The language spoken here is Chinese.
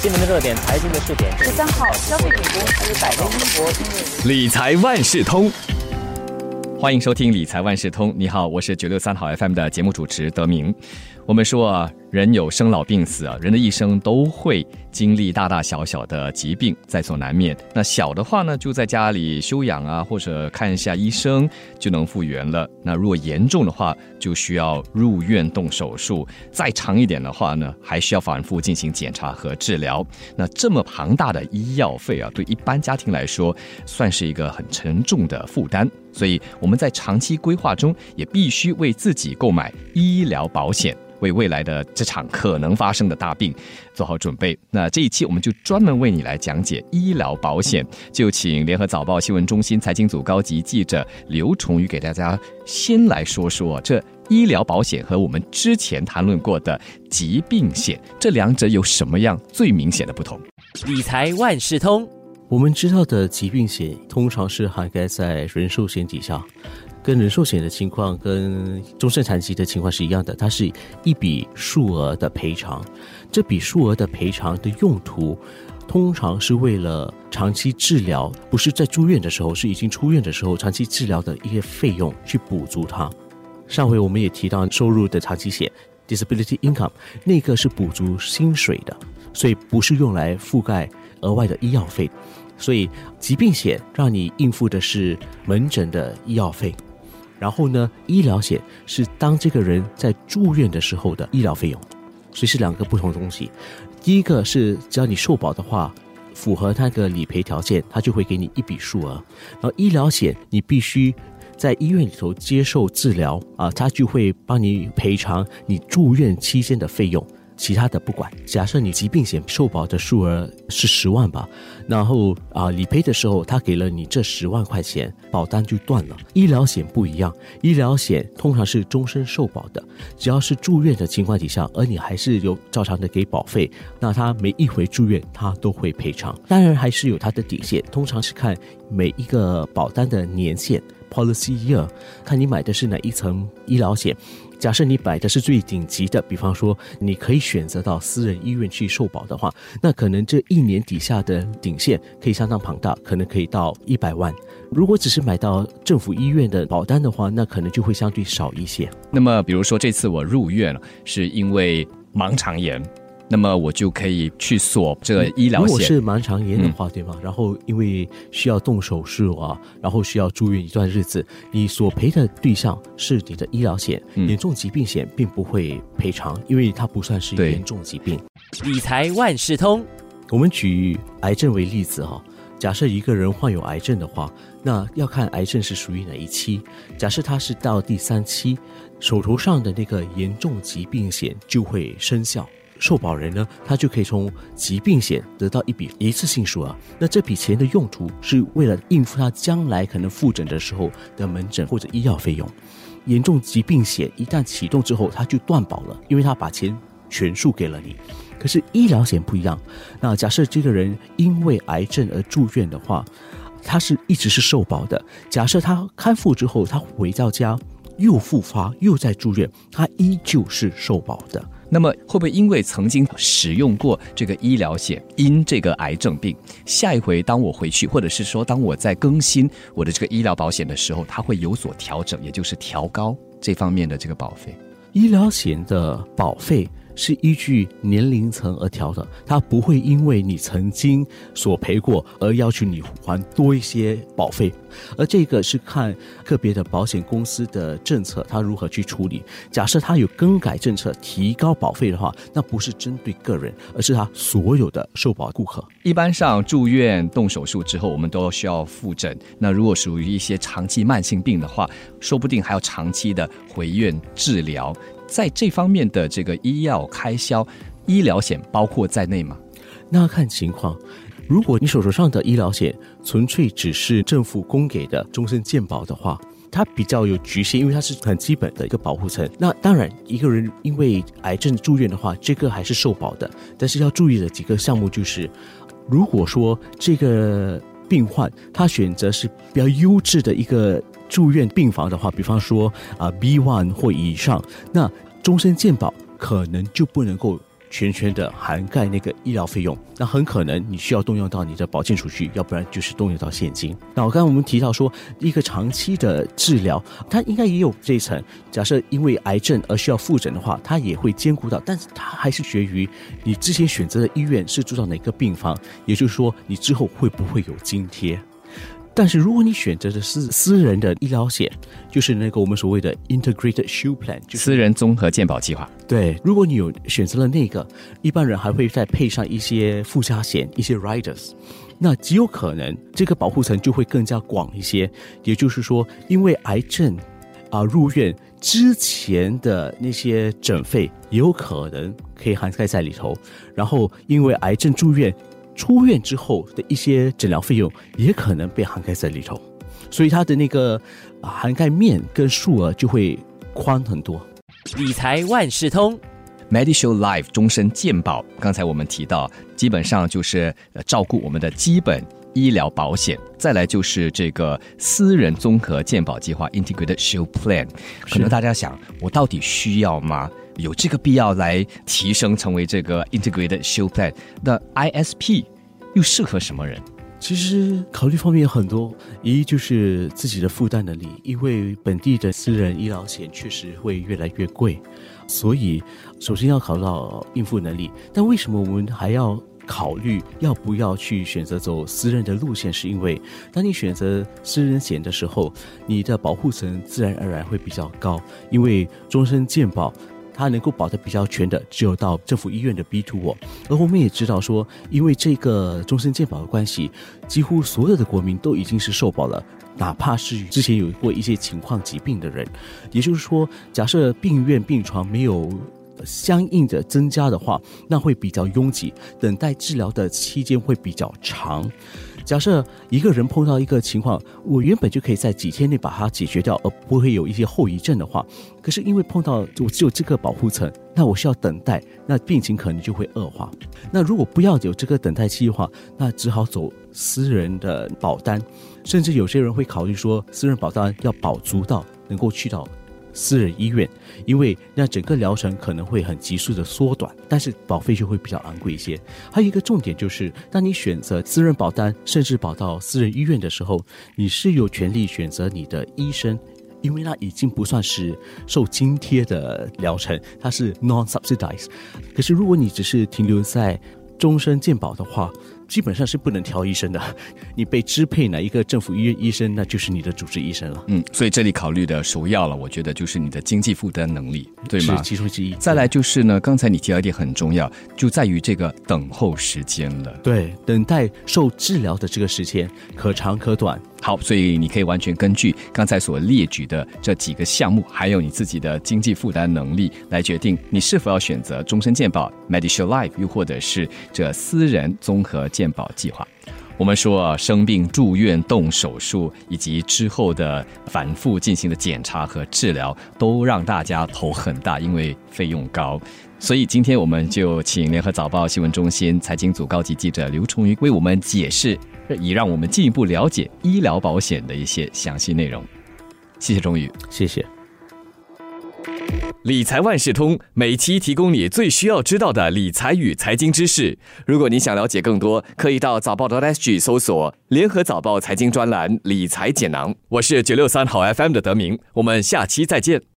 新闻的热点，财经的热点。十三号，消费品公司百威英博因为理财万事通，欢迎收听理财万事通。你好，我是九六三好 FM 的节目主持德明。我们说啊，人有生老病死啊，人的一生都会经历大大小小的疾病，在所难免。那小的话呢，就在家里休养啊，或者看一下医生就能复原了。那如果严重的话，就需要入院动手术。再长一点的话呢，还需要反复进行检查和治疗。那这么庞大的医药费啊，对一般家庭来说，算是一个很沉重的负担。所以我们在长期规划中，也必须为自己购买医疗保险。为未来的这场可能发生的大病做好准备。那这一期我们就专门为你来讲解医疗保险，就请联合早报新闻中心财经组高级记者刘崇宇给大家先来说说这医疗保险和我们之前谈论过的疾病险这两者有什么样最明显的不同？理财万事通，我们知道的疾病险通常是涵盖在人寿险底下。跟人寿险的情况跟终身残疾的情况是一样的，它是一笔数额的赔偿。这笔数额的赔偿的用途，通常是为了长期治疗，不是在住院的时候，是已经出院的时候，长期治疗的一些费用去补足它。上回我们也提到收入的长期险 （disability income），那个是补足薪水的，所以不是用来覆盖额外的医药费。所以疾病险让你应付的是门诊的医药费。然后呢，医疗险是当这个人在住院的时候的医疗费用，所以是两个不同的东西。第一个是只要你受保的话，符合那个理赔条件，他就会给你一笔数额。然后医疗险你必须在医院里头接受治疗啊，他就会帮你赔偿你住院期间的费用。其他的不管，假设你疾病险受保的数额是十万吧，然后啊理赔的时候他给了你这十万块钱，保单就断了。医疗险不一样，医疗险通常是终身受保的，只要是住院的情况底下，而你还是有照常的给保费，那他每一回住院他都会赔偿。当然还是有他的底线，通常是看每一个保单的年限 （policy year），看你买的是哪一层医疗险。假设你买的是最顶级的，比方说你可以选择到私人医院去受保的话，那可能这一年底下的顶线可以相当庞大，可能可以到一百万。如果只是买到政府医院的保单的话，那可能就会相对少一些。那么，比如说这次我入院了，是因为盲肠炎。那么我就可以去锁这个医疗险。如果是盲肠炎的话，对吗？然后因为需要动手术啊，然后需要住院一段日子，你索赔的对象是你的医疗险，严重疾病险并不会赔偿，因为它不算是严重疾病。理财万事通，我们举癌症为例子哈，假设一个人患有癌症的话，那要看癌症是属于哪一期。假设他是到第三期，手头上的那个严重疾病险就会生效。受保人呢，他就可以从疾病险得到一笔一次性数额。那这笔钱的用途是为了应付他将来可能复诊的时候的门诊或者医药费用。严重疾病险一旦启动之后，他就断保了，因为他把钱全数给了你。可是医疗险不一样。那假设这个人因为癌症而住院的话，他是一直是受保的。假设他康复之后，他回到家又复发又在住院，他依旧是受保的。那么会不会因为曾经使用过这个医疗险，因这个癌症病，下一回当我回去，或者是说当我在更新我的这个医疗保险的时候，它会有所调整，也就是调高这方面的这个保费？医疗险的保费。是依据年龄层而调的，它不会因为你曾经索赔过而要求你还多一些保费，而这个是看个别的保险公司的政策，它如何去处理。假设它有更改政策提高保费的话，那不是针对个人，而是他所有的受保顾客。一般上住院动手术之后，我们都需要复诊。那如果属于一些长期慢性病的话，说不定还要长期的回院治疗。在这方面的这个医药开销，医疗险包括在内吗？那看情况。如果你手头上的医疗险纯粹只是政府供给的终身健保的话，它比较有局限，因为它是很基本的一个保护层。那当然，一个人因为癌症住院的话，这个还是受保的。但是要注意的几个项目就是，如果说这个病患他选择是比较优质的一个。住院病房的话，比方说啊 B one 或以上，那终身健保可能就不能够全权的涵盖那个医疗费用，那很可能你需要动用到你的保健储蓄，要不然就是动用到现金。那我刚刚我们提到说，一个长期的治疗，它应该也有这一层。假设因为癌症而需要复诊的话，它也会兼顾到，但是它还是决于你之前选择的医院是住到哪个病房，也就是说你之后会不会有津贴。但是如果你选择的是私人的医疗险，就是那个我们所谓的 Integrated Shield Plan，就是私人综合健保计划。对，如果你有选择了那个，一般人还会再配上一些附加险，一些 riders，那极有可能这个保护层就会更加广一些。也就是说，因为癌症啊入院之前的那些诊费也有可能可以涵盖在里头，然后因为癌症住院。出院之后的一些诊疗费用也可能被涵盖在里头，所以它的那个涵盖面跟数额就会宽很多。理财万事通，Medishield Life 终身健保，刚才我们提到，基本上就是照顾我们的基本医疗保险，再来就是这个私人综合健保计划 Integrated Shield Plan。可能大家想，我到底需要吗？有这个必要来提升成为这个 Integrated show plan，的 ISP，又适合什么人？其实考虑方面有很多，一就是自己的负担能力，因为本地的私人医疗险确实会越来越贵，所以首先要考虑到应付能力。但为什么我们还要考虑要不要去选择走私人的路线？是因为当你选择私人险的时候，你的保护层自然而然会比较高，因为终身健保。它能够保的比较全的，只有到政府医院的 B two 我。而我们也知道说，因为这个终身健保的关系，几乎所有的国民都已经是受保了，哪怕是之前有过一些情况疾病的人。也就是说，假设病院病床没有相应的增加的话，那会比较拥挤，等待治疗的期间会比较长。假设一个人碰到一个情况，我原本就可以在几天内把它解决掉，而不会有一些后遗症的话，可是因为碰到我只有这个保护层，那我需要等待，那病情可能就会恶化。那如果不要有这个等待期的话，那只好走私人的保单，甚至有些人会考虑说，私人保单要保足到能够去到。私人医院，因为那整个疗程可能会很急速的缩短，但是保费就会比较昂贵一些。还有一个重点就是，当你选择私人保单，甚至保到私人医院的时候，你是有权利选择你的医生，因为那已经不算是受津贴的疗程，它是 non-subsidized。可是如果你只是停留在终身健保的话，基本上是不能挑医生的，你被支配哪一个政府医院医生，那就是你的主治医生了。嗯，所以这里考虑的首要了，我觉得就是你的经济负担能力，对吗？是其中之一。再来就是呢，刚才你提到一点很重要，就在于这个等候时间了。对，等待受治疗的这个时间可长可短。好，所以你可以完全根据刚才所列举的这几个项目，还有你自己的经济负担能力，来决定你是否要选择终身健保 （Medishield Life） 又或者是这私人综合健保计划。我们说生病住院动手术以及之后的反复进行的检查和治疗，都让大家头很大，因为费用高。所以今天我们就请联合早报新闻中心财经组高级记者刘崇瑜为我们解释。以让我们进一步了解医疗保险的一些详细内容。谢谢钟宇，谢谢。理财万事通每期提供你最需要知道的理财与财经知识。如果你想了解更多，可以到早报的 SG 搜索“联合早报财经专栏理财简囊”。我是九六三好 FM 的德明，我们下期再见。